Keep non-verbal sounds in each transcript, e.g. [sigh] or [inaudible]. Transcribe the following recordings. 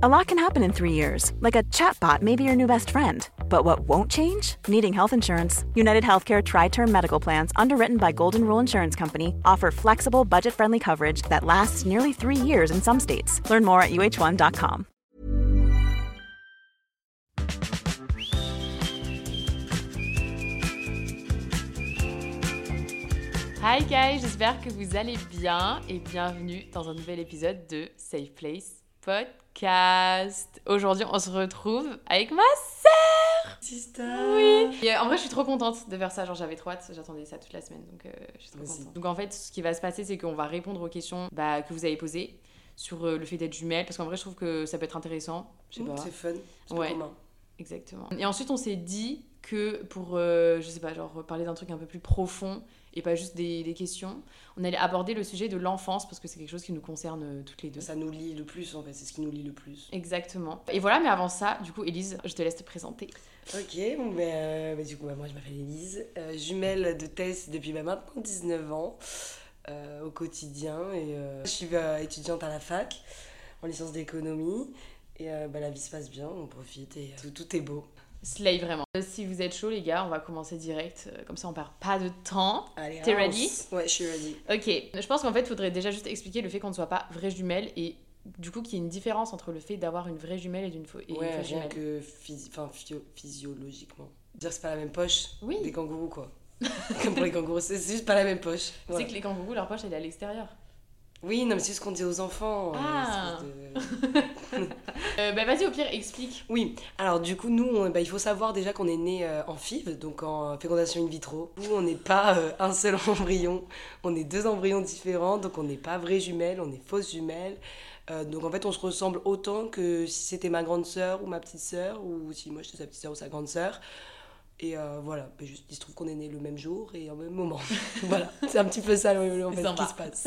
A lot can happen in three years, like a chatbot may be your new best friend. But what won't change? Needing health insurance. United Healthcare Tri Term Medical Plans, underwritten by Golden Rule Insurance Company, offer flexible, budget friendly coverage that lasts nearly three years in some states. Learn more at uh1.com. Hi guys, j'espère que vous allez bien et bienvenue dans un nouvel épisode de Safe Place Podcast. Aujourd'hui, on se retrouve avec ma sœur. Sister. Oui. Et, euh, en vrai, je suis trop contente de faire ça. Genre, j'avais trop hâte. J'attendais ça toute la semaine, donc euh, je suis trop Moi aussi. contente. Donc en fait, ce qui va se passer, c'est qu'on va répondre aux questions bah, que vous avez posées sur euh, le fait d'être jumelle, parce qu'en vrai, je trouve que ça peut être intéressant. Je sais Mmh, pas. C'est fun. C'est Ouais. commun. Exactement. Et ensuite, on s'est dit que pour, euh, je sais pas, genre parler d'un truc un peu plus profond et pas juste des, des questions, on allait aborder le sujet de l'enfance parce que c'est quelque chose qui nous concerne euh, toutes les deux. Ça nous lie le plus en fait, c'est ce qui nous lie le plus. Exactement. Et voilà, mais avant ça, du coup, Élise, je te laisse te présenter. Ok, bon ben, euh, ben, du coup, ben, moi je m'appelle Elise, euh, jumelle de Tess depuis ben, maintenant 19 ans euh, au quotidien et je suis étudiante à la fac en licence d'économie et la vie se passe bien, on profite et tout, tout est beau. Slay vraiment. Euh, Si vous êtes chaud, les gars, on va commencer direct. euh, Comme ça, on perd pas de temps. Allez, T'es ready Ouais, je suis ready. Ok, je pense qu'en fait, il faudrait déjà juste expliquer le fait qu'on ne soit pas vraie jumelle et du coup qu'il y ait une différence entre le fait d'avoir une vraie jumelle et, d'une une ouais, fausse rien jumelle. que phys- physiologiquement. Dire que c'est pas la même poche Oui. des kangourous quoi. [laughs] Comme pour les kangourous, c'est juste pas la même poche. Tu Voilà. sais que les kangourous, leur poche, elle est à l'extérieur. Oui, non, mais c'est ce qu'on dit aux enfants. euh, Ah. de- [laughs] Euh, bah vas-y, au pire, explique. Oui, alors du coup, nous, on- bah, il faut savoir déjà qu'on est né euh, en FIV, donc en fécondation in vitro, où on n'est pas euh, un seul [laughs] embryon, on est deux embryons différents, donc on n'est pas vraies jumelles, on est fausses jumelles. Donc en fait, on se ressemble autant que si c'était ma grande sœur ou ma petite sœur, ou si moi j'étais sa petite sœur ou sa grande sœur. Et euh, voilà, juste, il se trouve qu'on est né le même jour et au même moment. [laughs] voilà, c'est un petit peu ça le- en fait, qui se passe.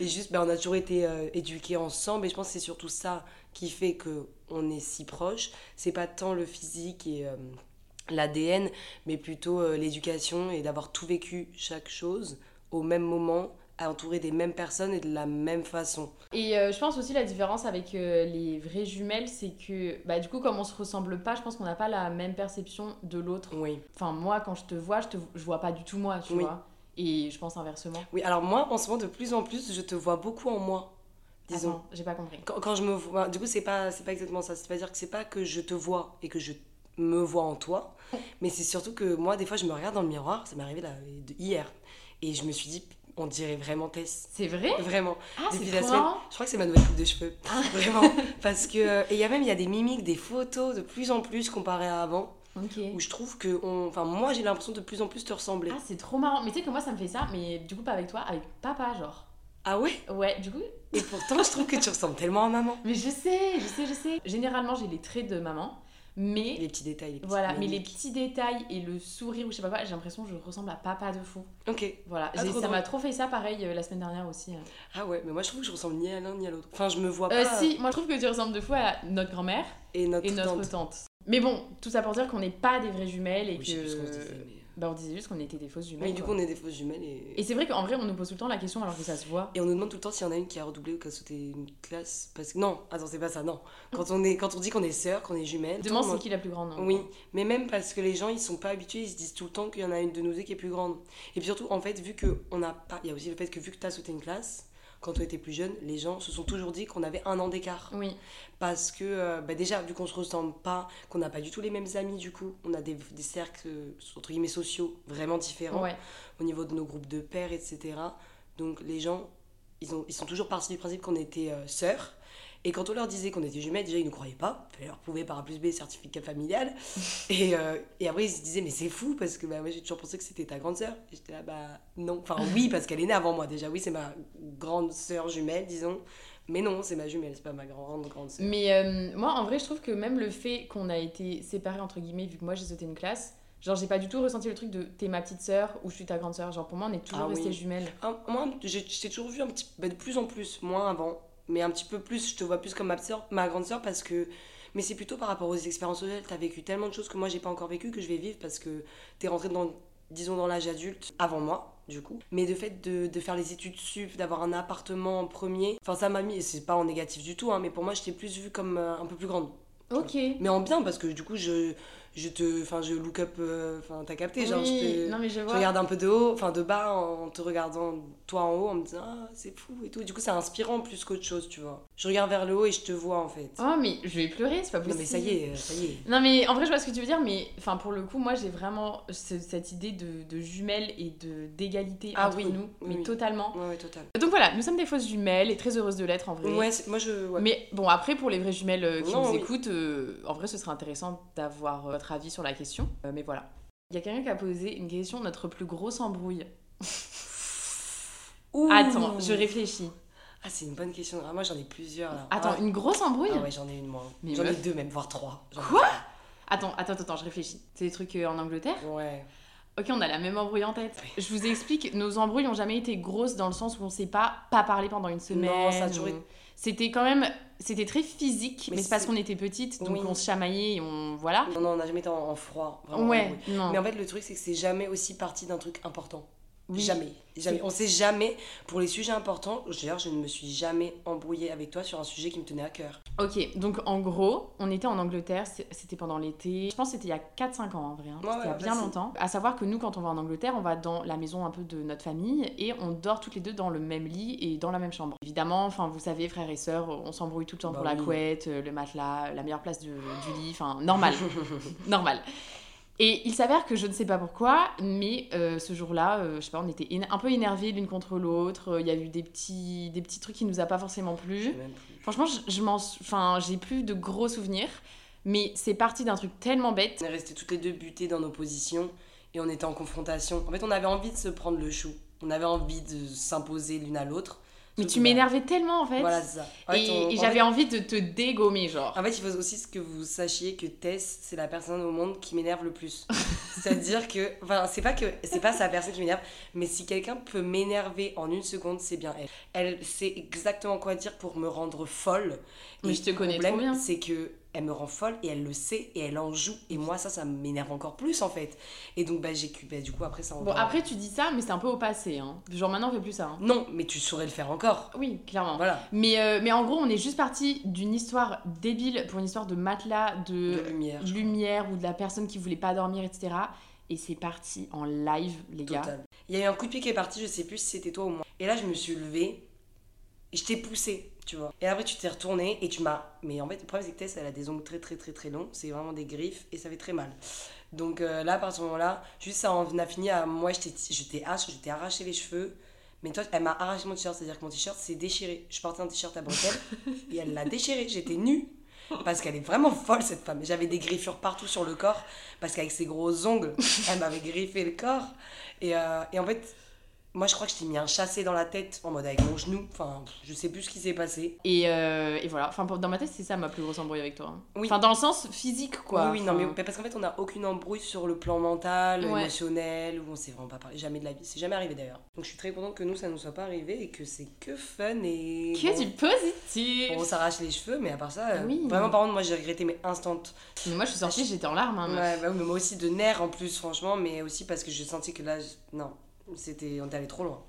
Et juste, bah, on a toujours été euh, éduqués ensemble et je pense que c'est surtout ça qui fait que on est si proches. C'est pas tant le physique et euh, l'ADN, mais plutôt l'éducation et d'avoir tout vécu, chaque chose, au même moment, entouré des mêmes personnes et de la même façon. Et euh, je pense aussi la différence avec euh, les vraies jumelles, c'est que bah, du coup, comme on se ressemble pas, je pense qu'on n'a pas la même perception de l'autre. Oui. Enfin, moi, quand je te vois, je, te... je vois pas du tout moi, tu Oui. vois. Et je pense inversement. Oui, alors moi, en ce moment, de plus en plus, je te vois beaucoup en moi, disons. Attends, j'ai pas compris. Quand, quand je me vois, du coup, c'est pas, c'est pas exactement ça. C'est-à-dire que c'est pas que je te vois et que je me vois en toi, [laughs] mais c'est surtout que moi, des fois, je me regarde dans le miroir, ça m'est arrivé là, hier, et je me suis dit, on dirait vraiment Tess. C'est vrai? Vraiment. Ah, Depuis c'est la semaine, je crois que c'est ma nouvelle coupe de cheveux. [laughs] Vraiment. Parce que. Et il y a même il y a des mimiques, des photos de plus en plus comparé à avant, Ok. où je trouve que. On... Enfin, moi, j'ai l'impression de plus en plus te ressembler. Ah, c'est trop marrant. Mais tu sais que moi, ça me fait ça, mais du coup, pas avec toi, avec papa, genre. Ah ouais? Ouais, du coup. Et pourtant, je trouve que tu ressembles tellement à maman. [laughs] Mais je sais, je sais, je sais. Généralement, j'ai les traits de maman, mais. Les petits détails, les petits Voilà, mais les petits détails et le sourire ou je sais pas quoi, j'ai l'impression que je ressemble à papa de fou. Ok. Voilà, Ah, ça m'a trop fait ça pareil euh, la semaine dernière aussi. hein. Ah ouais, mais moi, je trouve que je ressemble ni à l'un ni à l'autre. Enfin, je me vois Euh, pas. si, moi je trouve que tu ressembles de fou à notre grand-mère Et notre, et notre tante. tante. Mais bon, tout ça pour dire qu'on n'est pas des vraies jumelles et Oui, je sais plus ce qu'on se que. disait, mais- Bah, on disait juste qu'on était des fausses jumelles. Mais du coup, on est des fausses jumelles et. Et c'est vrai qu'en vrai, on nous pose tout le temps la question alors que ça se voit. Et on nous demande tout le temps s'il y en a une qui a redoublé ou qui a sauté une classe. Parce que non, attends, c'est pas ça, non. Quand on, est, quand on dit qu'on est sœurs, qu'on est jumelles. Demande c'est qui la plus grande. hein. Oui, mais même parce que les gens ils sont pas habitués, ils se disent tout le temps qu'il y en a une de nous deux qui est plus grande. Et puis surtout, en fait, vu que on n'a pas. Il y a aussi le fait que vu que tu as sauté une classe, quand on était plus jeune, les gens se sont toujours dit qu'on avait un an d'écart. Oui, Parce que euh, bah déjà, vu qu'on se ressemble pas, qu'on n'a pas du tout les mêmes amis du coup, on a des, des cercles entre guillemets sociaux vraiment différents ouais. au niveau de nos groupes de pères, etc. Donc les gens, ils, ont, ils sont toujours partis du principe qu'on était euh, sœurs. Et quand on leur disait qu'on était jumelles, déjà ils ne croyaient pas. Il fallait leur prouver par A plus B certificat familial. [laughs] et, euh, et après ils se disaient, mais c'est fou parce que bah, moi j'ai toujours pensé que c'était ta grande sœur. Et j'étais là, bah non. Enfin oui, parce qu'elle est née avant moi déjà. Oui, c'est ma grande sœur jumelle, disons. Mais non, c'est ma jumelle, c'est pas ma grande grande sœur. Mais euh, moi, en vrai, je trouve que même le fait qu'on a été séparés, entre guillemets, vu que moi j'ai sauté une classe, genre j'ai pas du tout ressenti le truc de t'es ma petite sœur ou je suis ta grande sœur. Genre pour moi, on est toujours Ah oui. restés jumelles. Un- moi, j'ai je t'ai toujours vu un petit, bah, de plus en plus, moins avant, mais un petit peu plus, je te vois plus comme ma, ma grande sœur parce que. Mais c'est plutôt par rapport aux expériences sociales, t'as vécu tellement de choses que moi j'ai pas encore vécu que je vais vivre parce que t'es rentré dans disons dans l'âge adulte, avant moi du coup. Mais de fait de, de faire les études sup, d'avoir un appartement en premier, enfin ça m'a mis, c'est pas en négatif du tout, hein, mais pour moi j'étais plus vue comme euh, un peu plus grande. Ok. Mais en bien parce que du coup je, je te, enfin je look up, euh, enfin t'as capté, genre je te... non mais je Je vois. regarde un peu de haut, enfin de bas en te regardant toi en haut en me disant ah c'est fou et tout. Du coup c'est inspirant plus qu'autre chose tu vois. Je regarde vers le haut et je te vois en fait. Oh mais je vais pleurer, c'est pas non possible. mais ça y est, ça y est. Non mais en vrai je vois ce que tu veux dire mais enfin pour le coup moi j'ai vraiment ce- cette idée de, de jumelles et de d'égalité Ah entre oui, nous oui, mais oui. totalement. Ouais ouais total. Donc voilà nous sommes des fausses jumelles et très heureuses de l'être en vrai. Ouais, moi je ouais. Mais bon après pour les vraies jumelles euh, qui Non, nous écoutent euh, en vrai ce serait intéressant d'avoir euh, votre avis sur la question. Euh, mais voilà. Il y a quelqu'un qui a posé une question notre plus grosse embrouille. Ouh. Attends je réfléchis. Ah c'est une bonne question. Ah, moi j'en ai plusieurs là. Attends Ah, une grosse embrouille ah ouais j'en ai une moi. Mais J'en ai deux même voire trois. Quoi Attends attends attends je réfléchis. C'est des trucs euh, en Angleterre Ouais. Ok, on a la même embrouille en tête. Je vous explique, nos embrouilles ont jamais été grosses dans le sens où on s'est pas pas parlé pendant une semaine. Non, ça a toujours ou- été- C'était quand même, c'était très physique, mais, Mais c'est parce qu'on était petites, donc Oui. on se chamaillait et on voilà. Non non on n'a jamais été en, en froid. vraiment, ouais, en non. Mais en fait le truc c'est que c'est jamais aussi parti d'un truc important. Oui. Jamais, jamais. On sait jamais, pour les sujets importants, d'ailleurs je ne me suis jamais embrouillée avec toi sur un sujet qui me tenait à cœur. Ok, donc en gros, on était en Angleterre, c'était pendant l'été. Je pense que c'était il y a 4-5 ans en vrai, hein. Ouais, c'était il y a bien facile. longtemps. À savoir que nous, quand on va en Angleterre, on va dans la maison un peu de notre famille et on dort toutes les deux dans le même lit et dans la même chambre. Évidemment, enfin vous savez, frères et sœurs, on s'embrouille tout le temps Bah pour la couette, euh, le matelas, la meilleure place de- du lit, enfin normal, [laughs] normal. Et il s'avère que je ne sais pas pourquoi, mais euh, ce jour-là, euh, je sais pas, on était un peu énervés l'une contre l'autre. euh, Il y a eu des petits, des petits trucs qui nous a pas forcément plu. plus. Franchement, je, je m'en, enfin, j'ai plus de gros souvenirs, mais c'est parti d'un truc tellement bête. On est restés toutes les deux butées dans nos positions et on était en confrontation. En fait, on avait envie de se prendre le chou. On avait envie de s'imposer l'une à l'autre. Mais tu m'énervais tellement en fait, Voilà, ça. En fait, et, j'avais envie de te dégommer, genre. En fait, il faut aussi que vous sachiez que Tess, c'est la personne au monde qui m'énerve le plus. [laughs] C'est-à-dire que, enfin, c'est pas que, c'est pas sa personne qui m'énerve, mais si quelqu'un peut m'énerver en une seconde, c'est bien elle. Elle sait exactement quoi dire pour me rendre folle. Mais Et je te connais problème, trop bien. C'est que elle me rend folle et elle le sait et elle en joue. Et moi, ça, ça m'énerve encore plus en fait. Et donc, bah, j'ai, bah, du coup, après, ça. on Bon, après tu dis ça, mais c'est un peu au passé, hein. Genre maintenant on fait plus ça. hein. Non, mais tu saurais le faire encore. Oui, clairement. Voilà. Mais, euh, mais en gros, on est juste parti d'une histoire débile pour une histoire de matelas, de, De lumière. lumière ou de la personne qui voulait pas dormir, etc. Et c'est parti en live, les gars. Il y a eu un coup de pied qui est parti, je sais plus si c'était toi ou moi. Et là, je me suis levée et je t'ai poussé, tu vois. Et après, tu t'es retournée et tu m'as. Mais en fait, le problème, c'est que Tess, elle a des ongles très, très, très, très longs. C'est vraiment des griffes et ça fait très mal. Donc euh, là, à partir de ce moment-là, juste ça en a fini à. Moi, je t'ai t'ai arraché les cheveux. Mais toi, elle m'a arraché mon t-shirt, c'est-à-dire que mon t-shirt s'est déchiré. Je portais un t-shirt à bretelles [laughs] et elle l'a déchiré. J'étais nue. Parce qu'elle est vraiment folle, cette femme. J'avais des griffures partout sur le corps. Parce qu'avec ses gros ongles, [laughs] elle m'avait griffé le corps. Et, euh, et en fait, moi, je crois que je t'ai mis un chassé dans la tête en mode avec mon genou. Enfin, je sais plus ce qui s'est passé. Et, euh, et voilà, enfin dans ma tête c'est ça ma plus grosse embrouille avec toi. hein. Oui. Enfin dans le sens physique quoi. oui, oui, non, mais parce qu'en fait, on n'a aucune embrouille sur le plan mental, Ouais. émotionnel, où on s'est vraiment pas parlé. Jamais de la vie. C'est jamais arrivé d'ailleurs. Donc, je suis très contente que nous, ça nous soit pas arrivé et que c'est que fun et. Que bon, du positif. On s'arrache les cheveux, mais à part ça, euh, Oui. vraiment, par contre, moi j'ai regretté mes instants. Mais moi je suis sortie, j'étais en larmes. hein. Ouais, bah oui, mais moi aussi de nerfs en plus, franchement, mais aussi parce que j'ai senti que là, non, c'était, on est allé trop loin.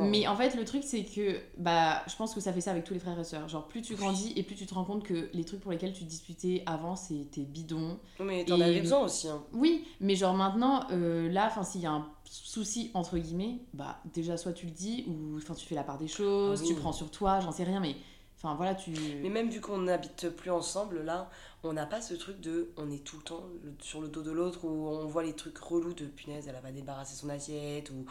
Mais en fait, le truc, c'est que bah, je pense que ça fait ça avec tous les frères et sœurs. Genre, plus tu grandis et plus tu te rends compte que les trucs pour lesquels tu disputais avant, c'était bidon. Mais t'en Et- avais besoin aussi. Hein. Oui, mais genre maintenant, euh, là, enfin, s'il y a un souci entre guillemets, bah déjà soit tu le dis ou enfin tu fais la part des choses, Ah oui. tu prends sur toi, j'en sais rien, mais enfin voilà, tu. Mais même vu qu'on n'habite plus ensemble, là, on n'a pas ce truc de on est tout le temps sur le dos de l'autre où on voit les trucs relous de punaise, elle a pas débarrassé son assiette ou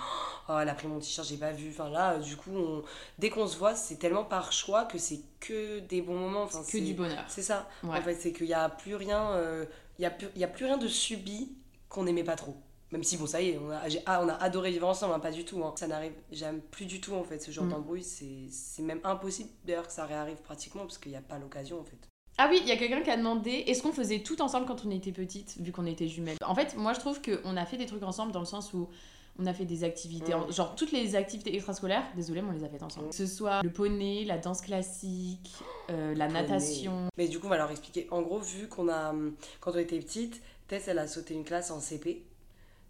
oh, elle a pris mon t-shirt, j'ai pas vu. Enfin là, du coup, on- dès qu'on se voit, c'est tellement par choix que c'est que des bons moments. Enfin, que du bonheur. C'est ça. Ouais. En fait, c'est qu'il n'y a plus rien, euh, il y a plus, y a plus rien de subi qu'on n'aimait pas trop. Même si, bon, ça y est, on a, ah, on a adoré vivre ensemble, hein, pas du tout. hein. Ça n'arrive, j'aime plus du tout, en fait, ce genre Mm. d'embrouille. C'est, même impossible, d'ailleurs, que ça réarrive pratiquement, parce qu'il n'y a pas l'occasion, en fait. Ah oui, il y a quelqu'un qui a demandé est-ce qu'on faisait tout ensemble quand on était petite, vu qu'on était jumelles? En fait, moi je trouve qu'on a fait des trucs ensemble dans le sens où on a fait des activités, Mm. genre toutes les activités extrascolaires, désolé, mais on les a faites ensemble. Mm. Que ce soit le poney, la danse classique, euh, la Poney. natation. Mais du coup, on va leur expliquer. En gros, vu qu'on a, hum, quand on était petite, Tess, elle a sauté une classe en CP.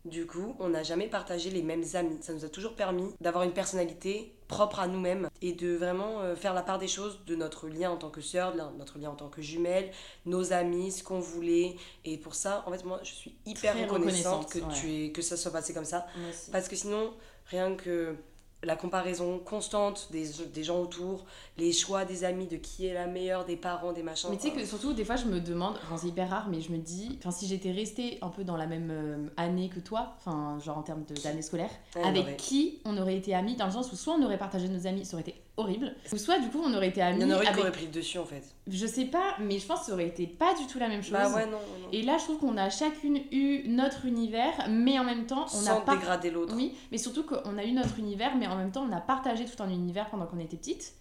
Du coup, on n'a jamais partagé les mêmes amis. Ça nous a toujours permis d'avoir une personnalité propre à nous-mêmes et de vraiment euh, faire la part des choses de notre lien en tant que sœur, de notre lien en tant que jumelle, nos amis, ce qu'on voulait. Et pour ça, en fait, moi, je suis hyper reconnaissante, que, tu aies, que ça soit passé comme ça. Parce que sinon, rien que la comparaison constante des, des gens autour, les choix des amis, de qui est la meilleure, des parents, des machins. Mais tu sais que surtout, des fois, je me demande, enfin, c'est hyper rare, mais je me dis, enfin, si j'étais restée un peu dans la même euh, année que toi, enfin, genre en termes d'année scolaire, avec qui on aurait été amis, dans le sens où soit on aurait partagé nos amis, ça aurait été horrible, ou soit du coup on aurait été Il amis y en aurait qui aurait pris le dessus en fait. Je sais pas, mais je pense que ça aurait été pas du tout la même chose. Bah ouais, non, non. Et là, je trouve qu'on a chacune eu notre univers, mais en même temps, on n'a Sans pas. dégrader l'autre. Oui, mais surtout qu'on a eu notre univers, mais en même temps, on a partagé tout un univers pendant qu'on était petite.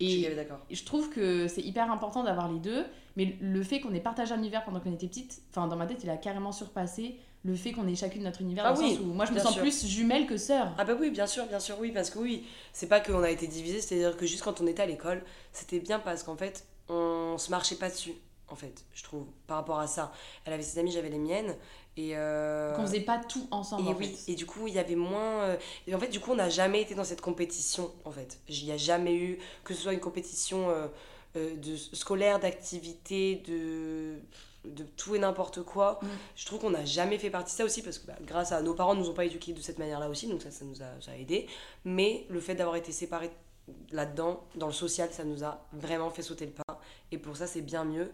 Je Et d'accord. je trouve que c'est hyper important d'avoir les deux, mais le fait qu'on ait partagé un univers pendant qu'on était petite, enfin dans ma tête, il a carrément surpassé le fait qu'on ait chacune notre univers, Ah dans le oui, sens où moi je me sens sûr. plus jumelle que sœur. Ah bah oui, bien sûr, bien sûr, oui, parce que oui, c'est pas qu'on a été divisés, c'est-à-dire que juste quand on était à l'école, c'était bien parce qu'en fait, on se marchait pas dessus, en fait, je trouve, par rapport à ça. Elle avait ses amies, j'avais les miennes, et... Euh... Qu'on faisait pas tout ensemble Et en oui, fait. et du coup, il y avait moins... euh, Et en fait, du coup, on n'a jamais été dans cette compétition, en fait. Il n'y a jamais eu, que ce soit une compétition euh, euh, de scolaire, d'activité, de de tout et n'importe quoi. Mm. Je trouve qu'on n'a jamais fait partie de ça aussi parce que bah, grâce à nos parents, nous ont pas éduqués de cette manière-là aussi, donc ça, ça nous a, ça a aidé. Mais le fait d'avoir été séparés là-dedans, dans le social, ça nous a vraiment fait sauter le pas. Et pour ça, c'est bien mieux.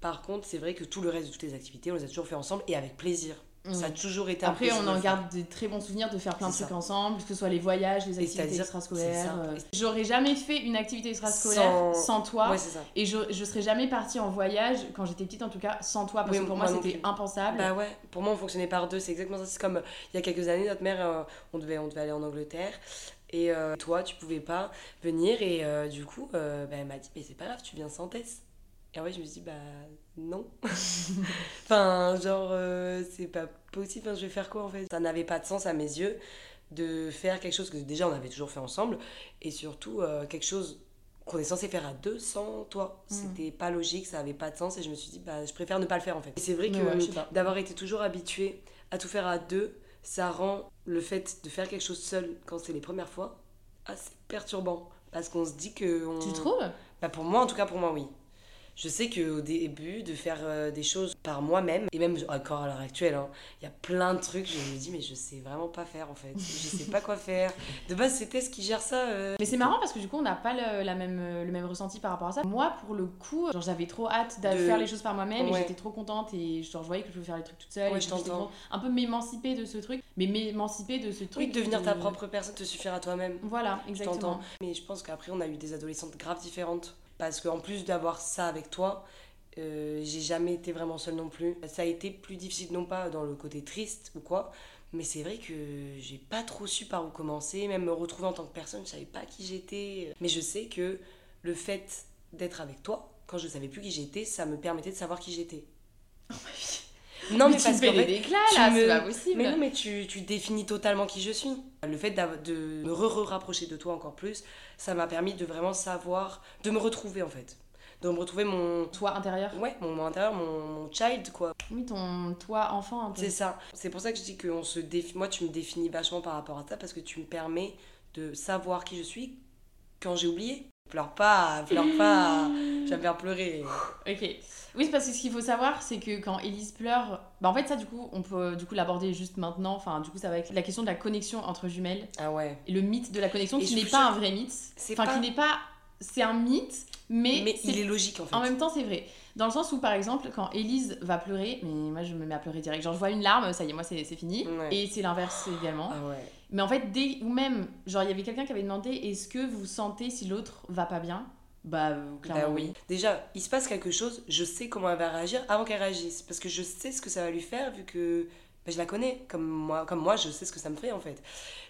Par contre, c'est vrai que tout le reste de toutes les activités, on les a toujours fait ensemble et avec plaisir. Ça a Mm. toujours été un Après, on en garde des très bons souvenirs de faire plein de trucs ça. ensemble, que ce soit les voyages, les activités extrascolaires. euh. J'aurais jamais fait une activité extrascolaire Sans- sans, toi. Ouais. Et je, je serais jamais partie en voyage, quand j'étais petite en tout cas, sans toi, parce Oui, que pour moi c'était impensable. Bah ouais, pour moi on fonctionnait par deux, c'est exactement ça. C'est comme euh, il y a quelques années, notre mère, euh, on, devait, on devait aller en Angleterre. Et euh, toi, tu pouvais pas venir. Et du coup, bah, elle m'a dit, mais c'est pas grave, tu viens sans Tess. Et en fait, je me suis dit, bah non. [laughs] enfin, genre, euh, c'est pas possible, Enfin, je vais faire quoi en fait? Ça n'avait pas de sens à mes yeux de faire quelque chose que déjà on avait toujours fait ensemble. Et surtout, euh, quelque chose qu'on est censé faire à deux sans toi. Mm. C'était pas logique, ça avait pas de sens. Et je me suis dit, bah je préfère ne pas le faire en fait. Et c'est vrai que ouais, d'avoir été toujours habitué à tout faire à deux, ça rend le fait de faire quelque chose seul quand c'est les premières fois assez perturbant. Parce qu'on se dit que. On... Tu trouves? Bah pour moi, en tout cas pour moi, oui. Je sais qu'au début, de faire euh, des choses par moi-même, et même encore à l'heure actuelle, hein, il y a plein de trucs, je me dis, mais je sais vraiment pas faire en fait. Je sais pas quoi faire. De base, c'était ce qui gère ça. euh. Mais c'est marrant parce que du coup, on n'a pas le, la même, le même ressenti par rapport à ça. Moi, pour le coup, genre, j'avais trop hâte de, De- faire les choses par moi-même et j'étais trop contente et genre, je voyais que je pouvais faire les trucs toute seule. Ouais, et je trop- Un peu m'émanciper de ce truc, mais m'émanciper de ce truc. Oui, devenir ta propre personne, te suffire à toi-même. Voilà, Je exactement. t'entends. Mais je pense qu'après, on a eu des adolescentes graves différentes. Parce qu'en plus d'avoir ça avec toi, euh, j'ai jamais été vraiment seule non plus. Ça a été plus difficile, non pas dans le côté triste ou quoi, mais c'est vrai que j'ai pas trop su par où commencer. Même me retrouver en tant que personne, je savais pas qui j'étais. Mais je sais que le fait d'être avec toi, quand je savais plus qui j'étais, ça me permettait de savoir qui j'étais. Non, mais, tu parce tu là, me- c'est pas possible. mais non, mais tu, tu définis totalement qui je suis. Le fait de me re-rapprocher de toi encore plus, ça m'a permis de vraiment savoir, de me retrouver en fait. De me retrouver mon. Toi intérieur Ouais, mon, mon intérieur, mon, mon child quoi. Oui, ton toi enfant un peu. C'est ça. C'est pour ça que je dis que on se défi- moi tu me définis vachement par rapport à ça parce que tu me permets de savoir qui je suis quand j'ai oublié. Pleure pas, pleure pas. Tu vas me faire pleurer. Ok. Oui, parce que ce qu'il faut savoir, c'est que quand Elise pleure, bah en fait ça du coup, on peut du coup l'aborder juste maintenant. Enfin, du coup, ça va être la question de la connexion entre jumelles Ah ouais. et le mythe de la connexion Et qui n'est pas un vrai mythe. c'est Enfin, pas- qui n'est pas, c'est un mythe, mais, Mais c'est- il est logique en fait. en même temps c'est vrai. Dans le sens où par exemple, quand Elise va pleurer, mais moi je me mets à pleurer direct. Genre je vois une larme, ça y est, moi c'est c'est fini. Ouais. Et c'est l'inverse également. Ah ouais. Mais en fait, dès ou même, genre il y avait quelqu'un qui avait demandé, est-ce que vous sentez si l'autre va pas bien? Bah euh, clairement Bah oui. oui. Déjà, il se passe quelque chose, je sais comment elle va réagir avant qu'elle réagisse. Parce que je sais ce que ça va lui faire vu que bah, je la connais. Comme moi, comme moi, je sais ce que ça me fait en fait.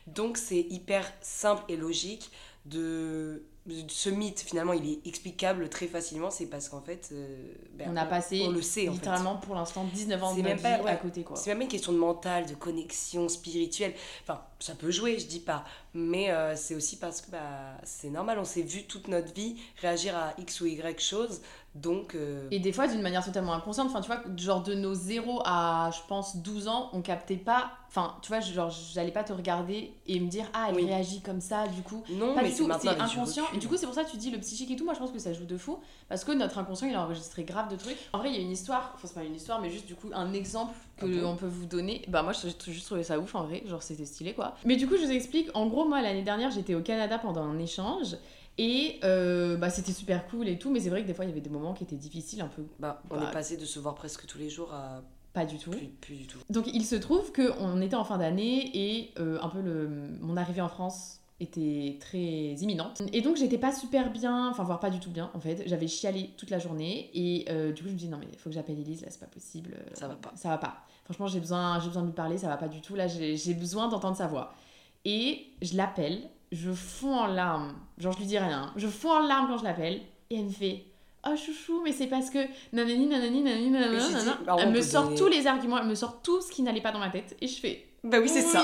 Donc c'est hyper simple et logique de... Ce mythe, finalement, il est explicable très facilement. C'est parce qu'en fait... euh, ben, On a passé On le sait en fait. littéralement pour l'instant 19 ans de notre même pas- vie ouais. à côté quoi. C'est même une question de mental, de connexion spirituelle. Enfin, ça peut jouer, je dis pas. Mais euh, c'est aussi parce que bah, c'est normal, on s'est vu toute notre vie réagir à X ou Y chose. Donc. euh, Et des fois, d'une manière totalement inconsciente, enfin, tu vois, genre de nos 0 à, je pense, 12 ans, on captait pas. Enfin, tu vois, genre, j'allais pas te regarder et me dire, ah, elle Oui. réagit comme ça, du coup. non, Pas mais du tout, c'est inconscient. Et du coup, c'est pour ça que tu dis le psychique et tout. Moi, je pense que ça joue de fou. Parce que notre inconscient, il a enregistré grave de trucs. En vrai, il y a une histoire, enfin, c'est pas une histoire, mais juste du coup, un exemple que Ah on peut vous donner. Bah, moi, j'ai juste trouvé ça ouf en vrai. Genre, c'était stylé quoi. Mais du coup, je vous explique. En gros, moi, l'année dernière, j'étais au Canada pendant un échange. Et euh, bah, c'était super cool et tout. Mais c'est vrai que des fois, il y avait des moments qui étaient difficiles, un peu Bah, on Bah, est passé de se voir presque tous les jours à pas du tout. plus, plus du tout. Donc il se trouve qu'on était en fin d'année et euh, un peu le, mon arrivée en France était très imminente. Et donc j'étais pas super bien, enfin voire pas du tout bien en fait. J'avais chialé toute la journée et euh, du coup je me dis non mais faut que j'appelle Elise, là c'est pas possible. Ça va pas. Ça va pas. Franchement j'ai besoin, j'ai besoin de lui parler, ça va pas du tout. Là j'ai besoin d'entendre sa voix. Et je l'appelle, je fonds en larmes. Genre je lui dis rien. Je fonds en larmes quand je l'appelle et elle me fait... Oh chouchou, mais c'est parce que nanani nanani nanani nanana, bah, Elle me sort donner- tous les arguments, elle me sort tout ce qui n'allait pas dans ma tête et je fais Bah oui, c'est ça.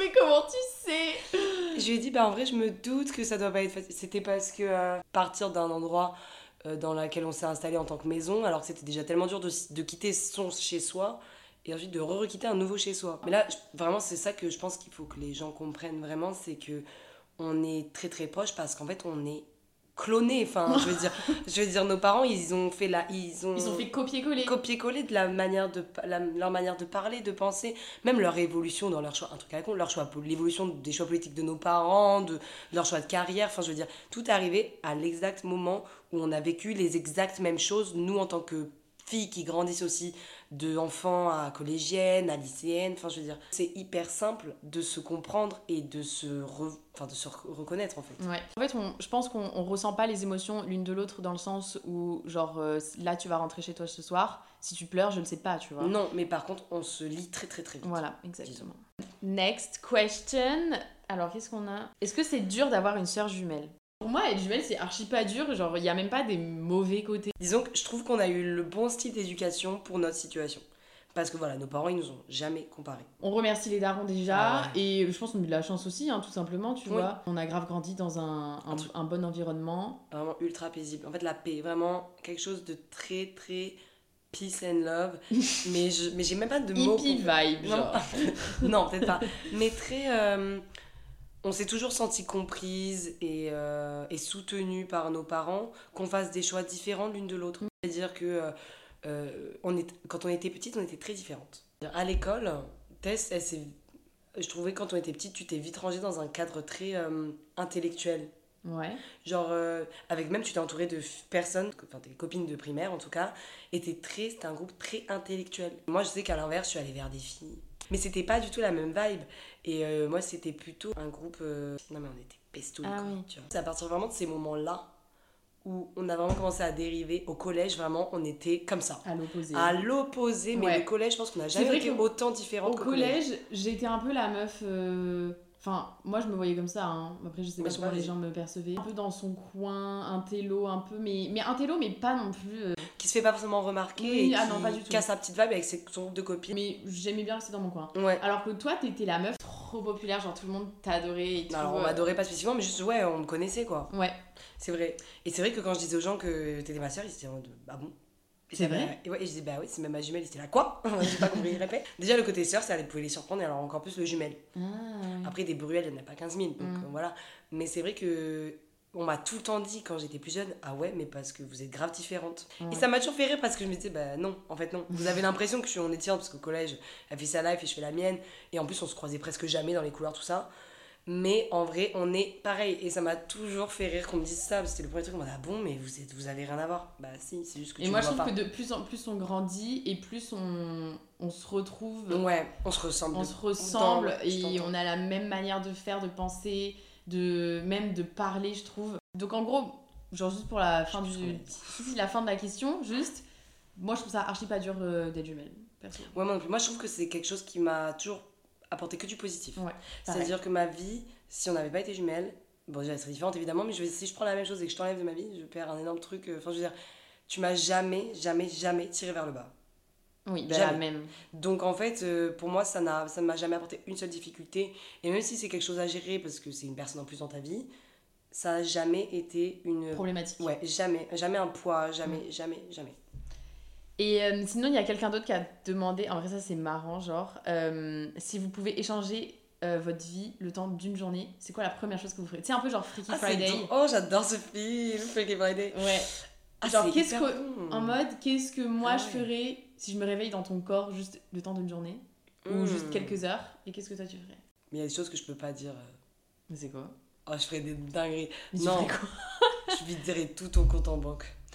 Mais comment tu sais? Je lui ai dit, bah en vrai, je me doute que ça doit pas être facile. C'était parce que euh, partir d'un endroit euh, dans lequel on s'est installé en tant que maison, alors que c'était déjà tellement dur de, de quitter son chez-soi et ensuite de re-requitter un nouveau chez-soi. Mais là, vraiment, c'est ça que je pense qu'il faut que les gens comprennent vraiment, c'est que on est très très proches parce qu'en fait, on est clonés. Enfin, je veux dire, [laughs] je veux dire, nos parents, ils ont fait la, ils ont, Ils ont fait copier-coller. copier-coller de la manière de la- leur manière de parler, de penser, même leur évolution dans leur choix, un truc à la con, leur choix, l'évolution des choix politiques de nos parents, de, de leur choix de carrière, enfin je veux dire, tout est arrivé à l'exact moment où on a vécu les exactes mêmes choses, nous en tant que filles qui grandissent aussi de enfants à collégiennes, à lycéennes, enfin je veux dire, c'est hyper simple de se comprendre et de se, re- enfin, de se re- reconnaître en fait. Ouais. En fait, on- je pense qu'on on ressent pas les émotions l'une de l'autre dans le sens où, genre, euh, là, tu vas rentrer chez toi ce soir. Si tu pleures, je le sais pas, tu vois. Non, mais par contre, on se lit très très très vite. Voilà, exactement. Next question. Alors, qu'est-ce qu'on a? Est-ce que c'est dur d'avoir une sœur jumelle? Pour moi, être jumelle, c'est archi pas dur. Genre, il y a même pas des mauvais côtés. Disons que je trouve qu'on a eu le bon style d'éducation pour notre situation. Parce que voilà, nos parents, ils nous ont jamais comparés. On remercie les darons déjà. Ah ouais. Et je pense qu'on a eu de la chance aussi, hein, tout simplement, tu Oui. vois. On a grave grandi dans un, un, bon environnement. Vraiment ultra paisible. En fait, la paix, vraiment quelque chose de très, très peace and love. [laughs] mais je mais j'ai même pas de mots. Hippie vibe, Non. genre. [laughs] non, peut-être pas. Mais très. euh, on s'est toujours senti comprise et, euh, et soutenue par nos parents, qu'on fasse des choix différents l'une de l'autre. C'est-à-dire que euh, euh, on est, quand on était petite, on était très différentes. À l'école, Tess, elle je trouvais quand on était petite, tu t'es vite rangée dans un cadre très euh, intellectuel. Ouais. Genre, avec même, tu t'es entourée de personnes, enfin tes copines de primaire en tout cas, et t'es très, c'était un groupe très intellectuel. Moi, je sais qu'à l'inverse, je suis allée vers des filles. Mais c'était pas du tout la même vibe. Et euh, moi, c'était plutôt un groupe. euh, Non, mais on était pestouilles, Ah oui. C'est à partir vraiment de ces moments-là où on a vraiment commencé à dériver. Au collège, vraiment, on était comme ça. À l'opposé. À l'opposé, mais Ouais. le collège, je pense qu'on n'a jamais été autant différentes Au collège, j'étais un peu la meuf. euh, Enfin, moi je me voyais comme ça. Hein. Après, je sais pas comment les gens me percevaient. Un peu dans son coin, un télo, un peu, mais, mais un télo, mais pas non plus. Se fait pas forcément remarquer Oui, et ah qui non, pas du tout. casse sa petite vibe avec ses, son groupe de copines. Mais j'aimais bien rester dans mon coin. Ouais. Alors que toi, t'étais la meuf trop populaire, genre tout le monde t'adorait et tout. Alors, on euh, m'adorait pas spécifiquement, mais juste, ouais, on me connaissait, quoi. Ouais. C'est vrai. Et c'est vrai que quand je disais aux gens que t'étais ma soeur, ils étaient en mode ah bon C'est vrai bah, Et ouais, et je disais bah oui, c'est même ma jumelle, ils étaient là quoi? [laughs] J'ai pas compris, répète. Déjà le côté sœur, ça pouvait les surprendre, et alors encore plus le jumelle. Ah, ouais. Après des bruels, il n'y en a pas 15 000, donc Mm. voilà. Mais c'est vrai que on m'a tout le temps dit quand j'étais plus jeune, ah ouais, mais parce que vous êtes grave différentes. Ouais. Et ça m'a toujours fait rire parce que je me disais, bah non, en fait non. Vous avez l'impression que je suis en étudiante parce qu'au collège, elle fait sa life et je fais la mienne. Et en plus, on se croisait presque jamais dans les couloirs, tout ça. Mais en vrai, on est pareil. Et ça m'a toujours fait rire qu'on me dise ça. C'était le premier truc, on m'a dit, ah bon, mais vous, êtes, vous avez rien à voir. Bah si, c'est juste que Et tu moi, je trouve pas. que de plus en plus on grandit et plus on, on se retrouve. Ouais, on se ressemble. on se ressemble et on a la même manière de faire, de penser, de même de parler, je trouve. Donc en gros, genre juste pour la fin du si, la fin de la question, juste moi je trouve ça archi pas dur euh, d'être jumelle. Perso. Ouais, moi non plus. Moi, je trouve que c'est quelque chose qui m'a toujours apporté que du positif. Ouais. C'est-à-dire que ma vie, si on n'avait pas été jumelles, bon, déjà, elle serait différente évidemment, mais je vais, si je prends la même chose et que je t'enlève de ma vie, je perds un énorme truc. euh, Enfin, je veux dire, tu m'as jamais, jamais, jamais tiré vers le bas. Oui, bah, Jamais. la même. Donc, en fait, euh, pour moi, ça n'a- ne m'a jamais apporté une seule difficulté. Et même si c'est quelque chose à gérer, parce que c'est une personne en plus dans ta vie, ça a jamais été une. Problématique. Ouais, jamais. Jamais un poids, jamais, jamais, jamais. Et euh, sinon, il y a quelqu'un d'autre qui a demandé, en vrai, ça c'est marrant, genre, euh, si vous pouvez échanger euh, votre vie le temps d'une journée, c'est quoi la première chose que vous ferez? C'est un peu genre Freaky Ah, Friday. Oh, j'adore ce film, Freaky Friday. Ouais. Ah, genre, qu'est-ce que. bon. En mode, qu'est-ce que moi Ah je ouais. ferais si je me réveille dans ton corps juste le temps d'une journée Ou Hmm. juste quelques heures Et qu'est-ce que toi tu ferais? Mais il y a des choses que je peux pas dire. euh. Mais c'est quoi? Oh, je ferais des dingueries. Mais non, quoi? [laughs] Je viderais tout ton compte en banque. [gasps]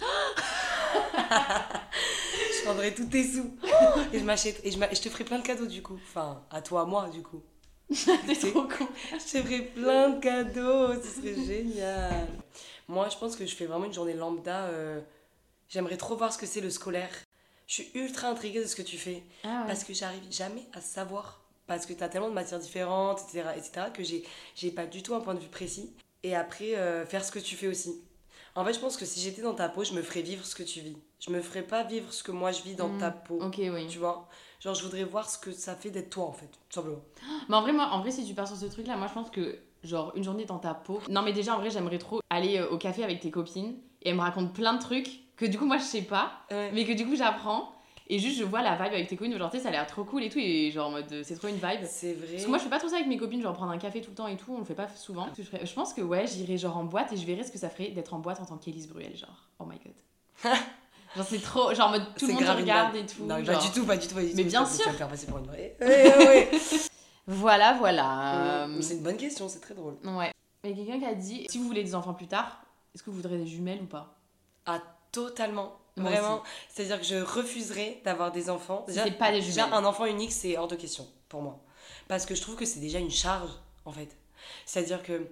je prendrais tous tes sous. [gasps] Et je m'achète. Et je, je te ferais plein de cadeaux du coup. Enfin, à toi, à moi du coup. [laughs] T'es trop con. Je te ferais plein de cadeaux, ce serait génial. Moi, je pense que je fais vraiment une journée lambda. euh, J'aimerais trop voir ce que c'est le scolaire. Je suis ultra intriguée de ce que tu fais. Ah ouais. Parce que j'arrive jamais à savoir. Parce que tu as tellement de matières différentes, etc., etc., que j'ai pas du tout un point de vue précis. Et après, euh, faire ce que tu fais aussi. En fait, je pense que si j'étais dans ta peau, je me ferais vivre ce que tu vis. Je me ferais pas vivre ce que moi je vis dans Mm, ta peau. Ok, oui. Tu vois Genre, je voudrais voir ce que ça fait d'être toi, en fait, tout simplement. [gasps] Mais en vrai, moi, en vrai, si tu pars sur ce truc-là, moi je pense que, genre, une journée dans ta peau. Non, mais déjà, en vrai, j'aimerais trop aller euh, au café avec tes copines et elles me racontent plein de trucs que du coup, moi je sais pas, Ouais. mais que du coup, j'apprends. Et juste, je vois la vibe avec tes copines. Genre, tu sais, ça a l'air trop cool et tout. Et genre, en mode, euh, c'est trop une vibe. C'est vrai. Parce que moi, je fais pas trop ça avec mes copines, genre prendre un café tout le temps et tout, on le fait pas souvent. Je, pense que ouais, j'irais genre en boîte et je verrais ce que ça ferait d'être en boîte en tant qu'Élise Bruel, genre. Oh my god. [laughs] genre, c'est trop. Genre, en mode tout le monde regarde et tout. Non, genre. pas du tout, pas du tout, pas du tout. Mais bien Tu vas sûr. me faire passer pour une vraie. [laughs] Ouais, ouais. Voilà, voilà. Mais C'est une bonne question, c'est très drôle. Ouais. Il y a quelqu'un qui a dit si vous voulez des enfants plus tard, est-ce que vous voudrez des jumelles ou pas? Ah, totalement. Moi Vraiment. C'est-à-dire que je refuserais d'avoir des enfants. Si c'est pas des déjà, jumelles. un enfant unique, c'est hors de question pour moi. Parce que je trouve que c'est déjà une charge, en fait. C'est-à-dire que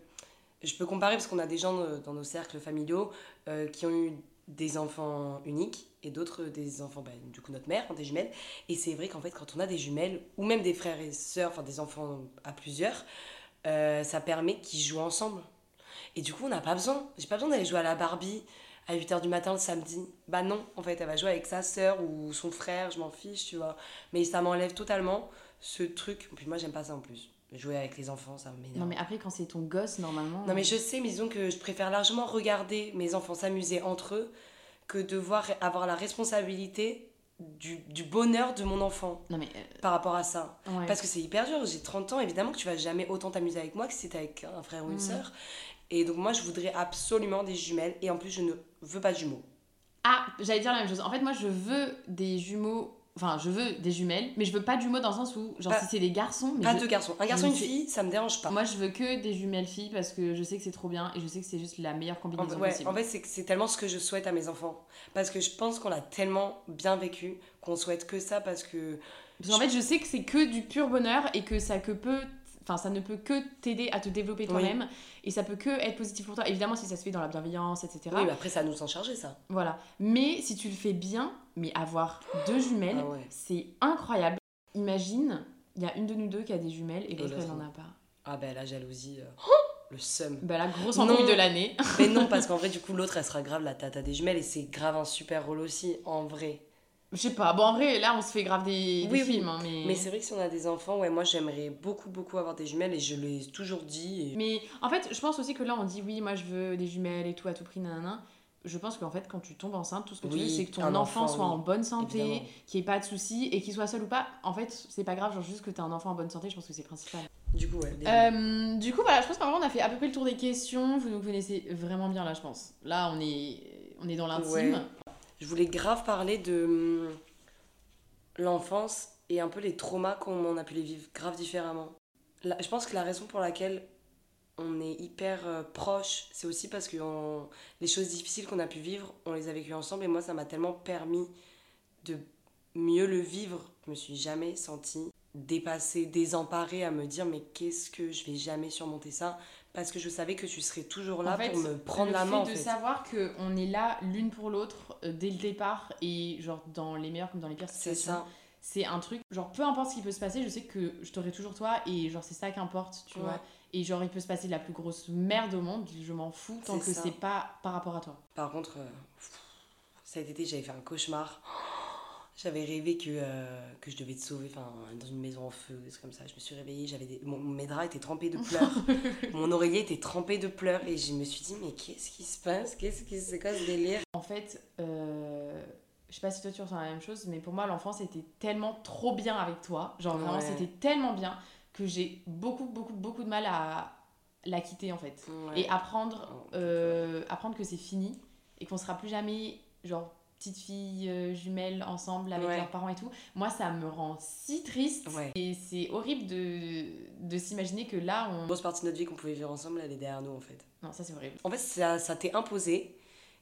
je peux comparer parce qu'on a des gens euh, dans nos cercles familiaux euh, qui ont eu des enfants uniques et d'autres des enfants, bah, du coup notre mère, hein, des jumelles. Et c'est vrai qu'en fait, quand on a des jumelles ou même des frères et sœurs, enfin des enfants à plusieurs, euh, ça permet qu'ils jouent ensemble. Et du coup, on n'a pas besoin. J'ai pas besoin d'aller jouer à la Barbie à 8h du matin le samedi. Bah non, en fait, elle va jouer avec sa sœur ou son frère, je m'en fiche, tu vois. Mais ça m'enlève totalement ce truc. Puis moi, j'aime pas ça en plus. Jouer avec les enfants, ça m'énerve. Non, mais après, quand c'est ton gosse, normalement. Non mais je sais, mais disons que je préfère largement regarder mes enfants s'amuser entre eux que devoir avoir la responsabilité du, du bonheur de mon enfant Non, mais. par rapport à ça. euh, ouais. Parce que c'est hyper dur, j'ai 30 ans, évidemment que tu vas jamais autant t'amuser avec moi que si t'es avec un frère ou une Mm. sœur. Et donc moi je voudrais absolument des jumelles et en plus je ne veux pas de jumeaux. Ah, j'allais dire la même chose. En fait, moi, je veux des jumeaux. Enfin, je veux des jumelles, mais je veux pas de jumeaux dans le sens où, genre, Pas- si c'est des garçons. Mais Pas je- de garçons. Un je garçon une fille, ça me dérange pas. Moi, je veux que des jumelles filles parce que je sais que c'est trop bien et je sais que c'est juste la meilleure En, combinaison ouais, possible. en fait, c'est tellement ce que je souhaite à mes enfants. Parce que je pense qu'on l'a tellement bien vécu qu'on souhaite que ça parce que Parce qu'en fait, je sais que c'est que du pur bonheur et que ça que peut. Enfin, ça ne peut que t'aider à te développer toi-même et ça peut que être positif pour toi. Évidemment, si ça se fait dans la bienveillance, etc. Oui, mais après, ça nous s'en charger, ça. Voilà. Mais si tu le fais bien, mais avoir deux jumelles, Ah ouais. c'est incroyable. Imagine, il y a une de nous deux qui a des jumelles et l'autre, elle n'en a pas. Ah ben, la jalousie, euh, le seum. Bah, la grosse embrouille de l'année. mais non, [laughs] parce qu'en vrai, du coup, l'autre, elle sera grave la tata des jumelles et c'est grave un super rôle aussi, en vrai. Je sais pas. Bon, en vrai, là, on se fait grave des, des Oui, oui. films. hein, mais... Mais c'est vrai que si on a des enfants, ouais, moi, j'aimerais beaucoup, beaucoup avoir des jumelles et je l'ai toujours dit. Et... Mais en fait, je pense aussi que là, on dit oui, moi je veux des jumelles et tout à tout prix, nanana. Je pense qu'en fait, quand tu tombes enceinte, tout ce que tu Oui, veux, c'est que ton enfant, enfant, soit en bonne santé, qu'il n'y ait pas de soucis et qu'il soit seul ou pas. En fait, c'est pas grave, genre juste que tu as un enfant en bonne santé, je pense que c'est principal. Du coup, ouais. Euh, du coup, voilà, je pense qu'en vrai, on a fait à peu près le tour des questions. Vous nous connaissez vraiment bien là, je pense. Là, on est, on est dans l'intime. Ouais. Je voulais grave parler de hum, l'enfance et un peu les traumas qu'on a pu les vivre grave différemment. Je pense que la raison pour laquelle on est hyper euh, proches, c'est aussi parce que les choses difficiles qu'on a pu vivre, on les a vécues ensemble et moi, ça m'a tellement permis de mieux le vivre. Je me suis jamais sentie dépassée, désemparée à me dire mais qu'est-ce que je vais jamais surmonter ça? Parce que je savais que tu serais toujours là En fait, pour me prendre le la main en fait de fait. savoir qu'on est là l'une pour l'autre euh, dès le départ et genre dans les meilleures comme dans les pires C'est situations. ça. c'est un truc genre peu importe ce qui peut se passer je sais que je t'aurai toujours toi et genre c'est ça qu'importe tu Ouais. vois et genre il peut se passer la plus grosse merde au monde je m'en fous tant que c'est pas par rapport à toi Par contre, euh, cet été, j'avais fait un cauchemar. J'avais rêvé que, euh, que je devais te sauver dans une maison en feu, des trucs comme ça. Je me suis réveillée, j'avais des... mon, mes draps étaient trempés de pleurs. [laughs] mon oreiller était trempé de pleurs. Et je me suis dit, mais qu'est-ce qui se passe? Qu'est-ce qui c'est quoi ce délire? En fait, euh, je sais pas si toi tu ressens la même chose, mais pour moi, l'enfance était tellement trop bien avec toi. Genre, vraiment, Ouais. c'était tellement bien que j'ai beaucoup, beaucoup, beaucoup de mal à la quitter, en fait. Ouais. Et apprendre, Oh, euh, apprendre que c'est fini et qu'on sera plus jamais, genre, petite fille euh, jumelles ensemble avec Ouais. leurs parents et tout. Moi, ça me rend si triste. Ouais. Et c'est horrible de, de s'imaginer que là, on. Une grosse partie de notre vie qu'on pouvait vivre ensemble, elle est derrière nous en fait. Non, ça c'est horrible. En fait, ça, ça t'est imposé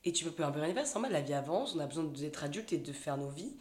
et tu peux un peu rien y faire. C'est normal, la vie avance, on a besoin d'être adulte et de faire nos vies.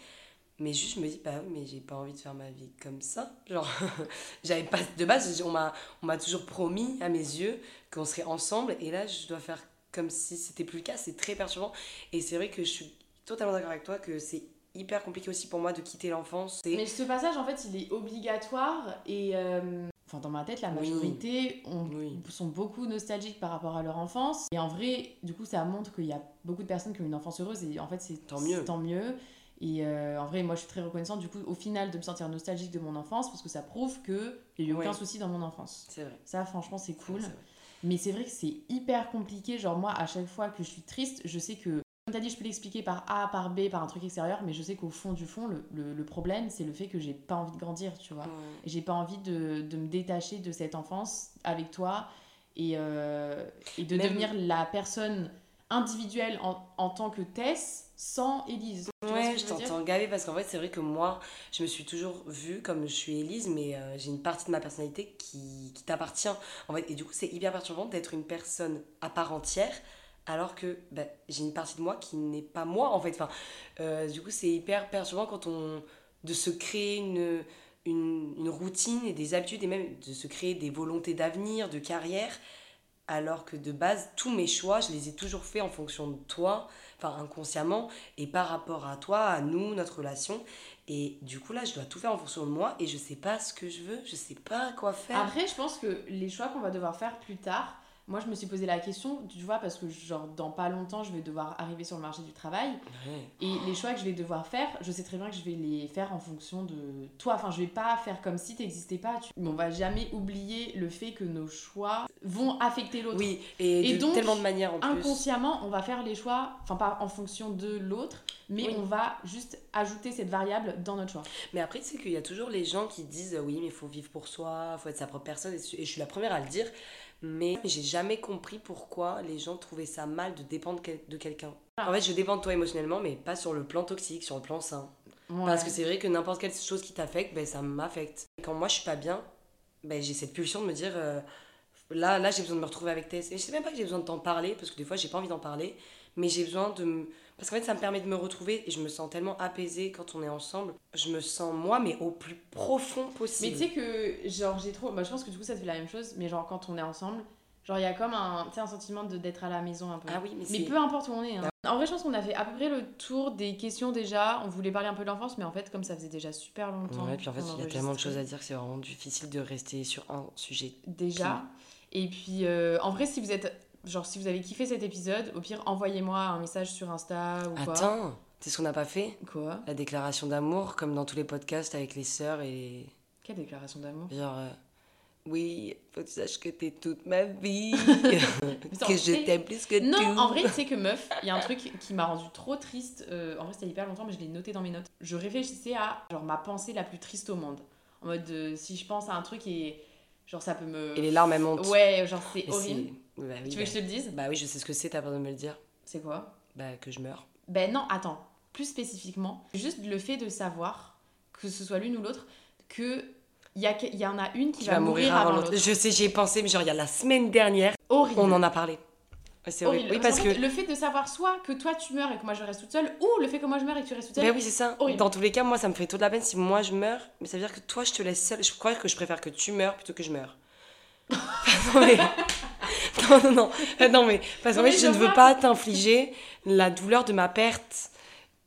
Mais juste, je me dis, bah oui, mais j'ai pas envie de faire ma vie comme ça. Genre, [laughs] j'avais pas. De base, on m'a, on m'a toujours promis à mes yeux qu'on serait ensemble et là, je dois faire comme si c'était plus le cas. C'est très perturbant. Et c'est vrai que je suis totalement d'accord avec toi que c'est hyper compliqué aussi pour moi de quitter l'enfance. Mais ce passage, en fait, il est obligatoire et. euh, Enfin, dans ma tête, la Oui. majorité ont- Oui. sont beaucoup nostalgiques par rapport à leur enfance. Et en vrai, du coup, ça montre qu'il y a beaucoup de personnes qui ont une enfance heureuse et en fait, c'est Tant mieux. Tant mieux. Et euh, en vrai, moi, je suis très reconnaissante, du coup, au final, de me sentir nostalgique de mon enfance parce que ça prouve qu'il n'y a eu aucun Ouais. souci dans mon enfance. C'est vrai. Ça, franchement, c'est cool. Vrai. Mais c'est vrai que c'est hyper compliqué. Genre, moi, à chaque fois que je suis triste, je sais que, comme t'as dit, je peux l'expliquer par A, par B, par un truc extérieur, mais je sais qu'au fond du fond, le, le- le problème, c'est le fait que j'ai pas envie de grandir, tu vois. Ouais. J'ai pas envie de, de me détacher de cette enfance avec toi et, euh, et de Même- devenir la personne individuelle en, en tant que Tess sans Élise. Tu Ouais, je t'entends gaver parce qu'en fait, c'est vrai que moi, je me suis toujours vue comme je suis Élise, mais euh, j'ai une partie de ma personnalité qui, qui t'appartient. En fait, et du coup, c'est hyper perturbant d'être une personne à part entière alors que bah, j'ai une partie de moi qui n'est pas moi en fait. Enfin, euh, du coup, c'est hyper perturbant quand on. de se créer une, une, une routine et des habitudes et même de se créer des volontés d'avenir, de carrière. Alors que de base, tous mes choix, je les ai toujours faits en fonction de toi, enfin inconsciemment, et par rapport à toi, à nous, notre relation. Et du coup, là, je dois tout faire en fonction de moi et je sais pas ce que je veux, je sais pas quoi faire. Après, je pense que les choix qu'on va devoir faire plus tard, moi je me suis posé la question, tu vois, parce que genre dans pas longtemps je vais devoir arriver sur le marché du travail Ouais. et les choix que je vais devoir faire, je sais très bien que je vais les faire en fonction de toi. Enfin, je vais pas faire comme si t'existais pas. Tu... On va jamais oublier le fait que nos choix vont affecter l'autre. Oui, et, Et de donc, tellement de manières en plus. Inconsciemment, on va faire les choix, enfin pas en fonction de l'autre, mais Oui. on va juste ajouter cette variable dans notre choix. Mais après, c'est qu'il y a toujours les gens qui disent oui, mais il faut vivre pour soi, faut être sa propre personne. Et je suis la première à le dire. Mais j'ai jamais compris pourquoi les gens trouvaient ça mal de dépendre de quelqu'un. Ah. En fait, je dépends de toi émotionnellement, mais pas sur le plan toxique, sur le plan sain. Parce que c'est vrai que n'importe quelle chose qui t'affecte, ben, ça m'affecte. Quand moi je suis pas bien, ben, j'ai cette pulsion de me dire euh, là, là j'ai besoin de me retrouver avec Tess. Et je sais même pas que j'ai besoin de t'en parler, parce que des fois j'ai pas envie d'en parler, mais j'ai besoin de me. Parce qu'en fait, ça me permet de me retrouver et je me sens tellement apaisée quand on est ensemble. Je me sens moi, mais au plus profond Mais possible. tu sais que, genre, j'ai trop. Bah, je pense que du coup, ça te fait la même chose, mais genre, quand on est ensemble, genre, il y a comme un, tu sais, un sentiment de- d'être à la maison un peu. ah oui, mais, mais peu importe où on est. hein. En vrai, je pense qu'on a fait à peu près le tour des questions déjà. On voulait parler un peu de l'enfance, mais en fait, comme ça faisait déjà super longtemps. Ouais, puis en fait, il y a tellement de choses à dire que c'est vraiment difficile de rester sur un sujet. Déjà. Et puis, euh, en vrai, si vous êtes. Genre, si vous avez kiffé cet épisode, au pire, envoyez-moi un message sur Insta ou quoi. Attends, c'est ce qu'on n'a pas fait Quoi? La déclaration d'amour, comme dans tous les podcasts avec les sœurs et. Quelle déclaration d'amour? Genre, euh, oui, faut que tu saches que t'es toute ma vie, [laughs] attends, [laughs] que je c'est- t'aime plus que Non, tout. en vrai, sais que meuf, il y a un truc qui m'a rendu trop triste. euh, en vrai, c'était hyper longtemps, mais je l'ai noté dans mes notes. Je réfléchissais à genre ma pensée la plus triste au monde. En mode, euh, si je pense à un truc et genre ça peut me. Et les larmes, elles montent. Ouais, genre c'est horrible. Bah oui, Tu veux que je te le dise? Bah... bah oui, je sais ce que c'est, t'as peur de me le dire. C'est quoi? Bah que je meurs. Ben non, attends. Plus spécifiquement, juste le fait de savoir, que ce soit l'une ou l'autre, que il y, y en a une qui, Qui va, mourir avant l'autre. Je sais, j'y ai pensé, mais genre, il y a la semaine dernière, Horrible. on en a parlé. C'est horrible. Horrible. Oui, parce En que. fait, le fait de savoir soit que toi tu meurs et que moi je reste toute seule, ou le fait que moi je meurs et que tu restes toute seule. Bah oui, c'est ça. Horrible. Dans tous les cas, moi, ça me fait toute la peine si moi je meurs, mais ça veut dire que toi, je te laisse seule. Je crois que je préfère que tu meurs plutôt que je meure. [laughs] [laughs] mais... [laughs] non, non, non. Euh, Non, mais parce qu'en fait, mais je ne veux pas t'infliger la douleur de ma perte.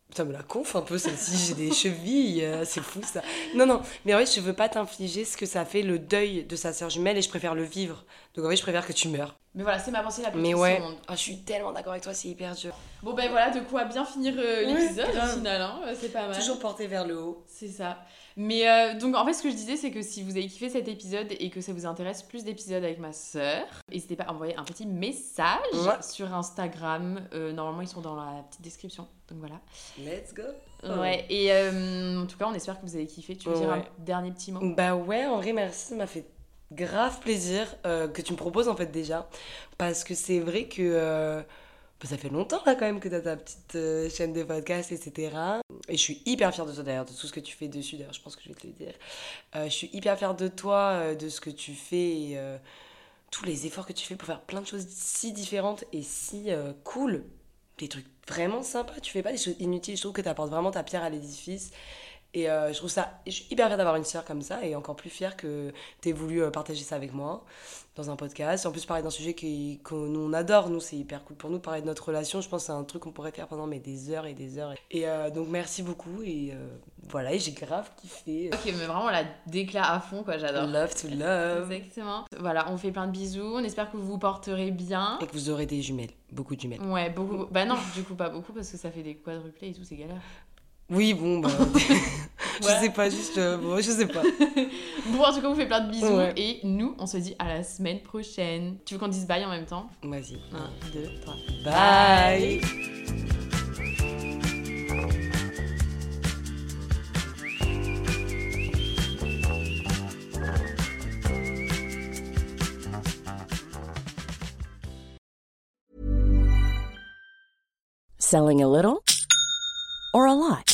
Putain, me la conf un peu, celle-ci, j'ai des [laughs] chevilles, euh, c'est fou ça. Non, non, mais en fait, je veux pas t'infliger ce que ça fait le deuil de sa sœur jumelle et je préfère le vivre. Donc en fait, je préfère que tu meurs. Mais voilà, c'est ma pensée la plus Mais ouais. Ah, je suis tellement d'accord avec toi, c'est hyper dur. Bon ben voilà, de quoi bien finir euh, l'épisode au final, hein, c'est pas mal. Toujours porté vers le haut. C'est ça. Mais euh, donc en fait, ce que je disais, c'est que si vous avez kiffé cet épisode et que ça vous intéresse plus d'épisodes avec ma sœur, n'hésitez pas à envoyer un petit message Ouais. sur Instagram. Euh, normalement, ils sont dans la petite description. Donc voilà. Let's go. Ouais. Et euh, en tout cas, on espère que vous avez kiffé. Tu veux dire un dernier petit mot? Bah ouais, en vrai, merci, ça m'a fait grave plaisir que tu me proposes en fait déjà. Parce que c'est vrai que ça fait longtemps là quand même que tu as ta petite euh, chaîne de podcast, etc. Et je suis hyper fière de toi d'ailleurs, de tout ce que tu fais dessus. D'ailleurs, je pense que je vais te le dire. Euh, je suis hyper fière de toi, euh, de ce que tu fais et tous les efforts que tu fais pour faire plein de choses si différentes et si cool. Des trucs vraiment sympas. Tu fais pas des choses inutiles. Je trouve que tu apportes vraiment ta pierre à l'édifice. Et euh, je trouve ça, je suis hyper fière d'avoir une sœur comme ça et encore plus fière que tu aies voulu euh, partager ça avec moi dans un podcast. En plus, parler d'un sujet que nous on adore, nous c'est hyper cool pour nous, parler de notre relation. Je pense que c'est un truc qu'on pourrait faire pendant mais, des heures et des heures. Et euh, donc merci beaucoup et euh, voilà, et j'ai grave kiffé. Ok, mais vraiment la déclat à fond, quoi. J'adore. Love to love. Exactement. Voilà, on fait plein de bisous. On espère que vous vous porterez bien. Et que vous aurez des jumelles, beaucoup de jumelles. Ouais, beaucoup. Bah non, du coup, pas beaucoup parce que ça fait des quadruplés et tout, c'est galère. Oui, bon, bah. [laughs] je Ouais. sais pas, juste. euh, bon, je sais pas. [laughs] Bon, en tout cas, on vous fait plein de bisous Ouais. et nous, on se dit à la semaine prochaine. Tu veux qu'on dise bye en même temps? Vas-y. 1, 2, 3. Bye. Selling a little or a lot?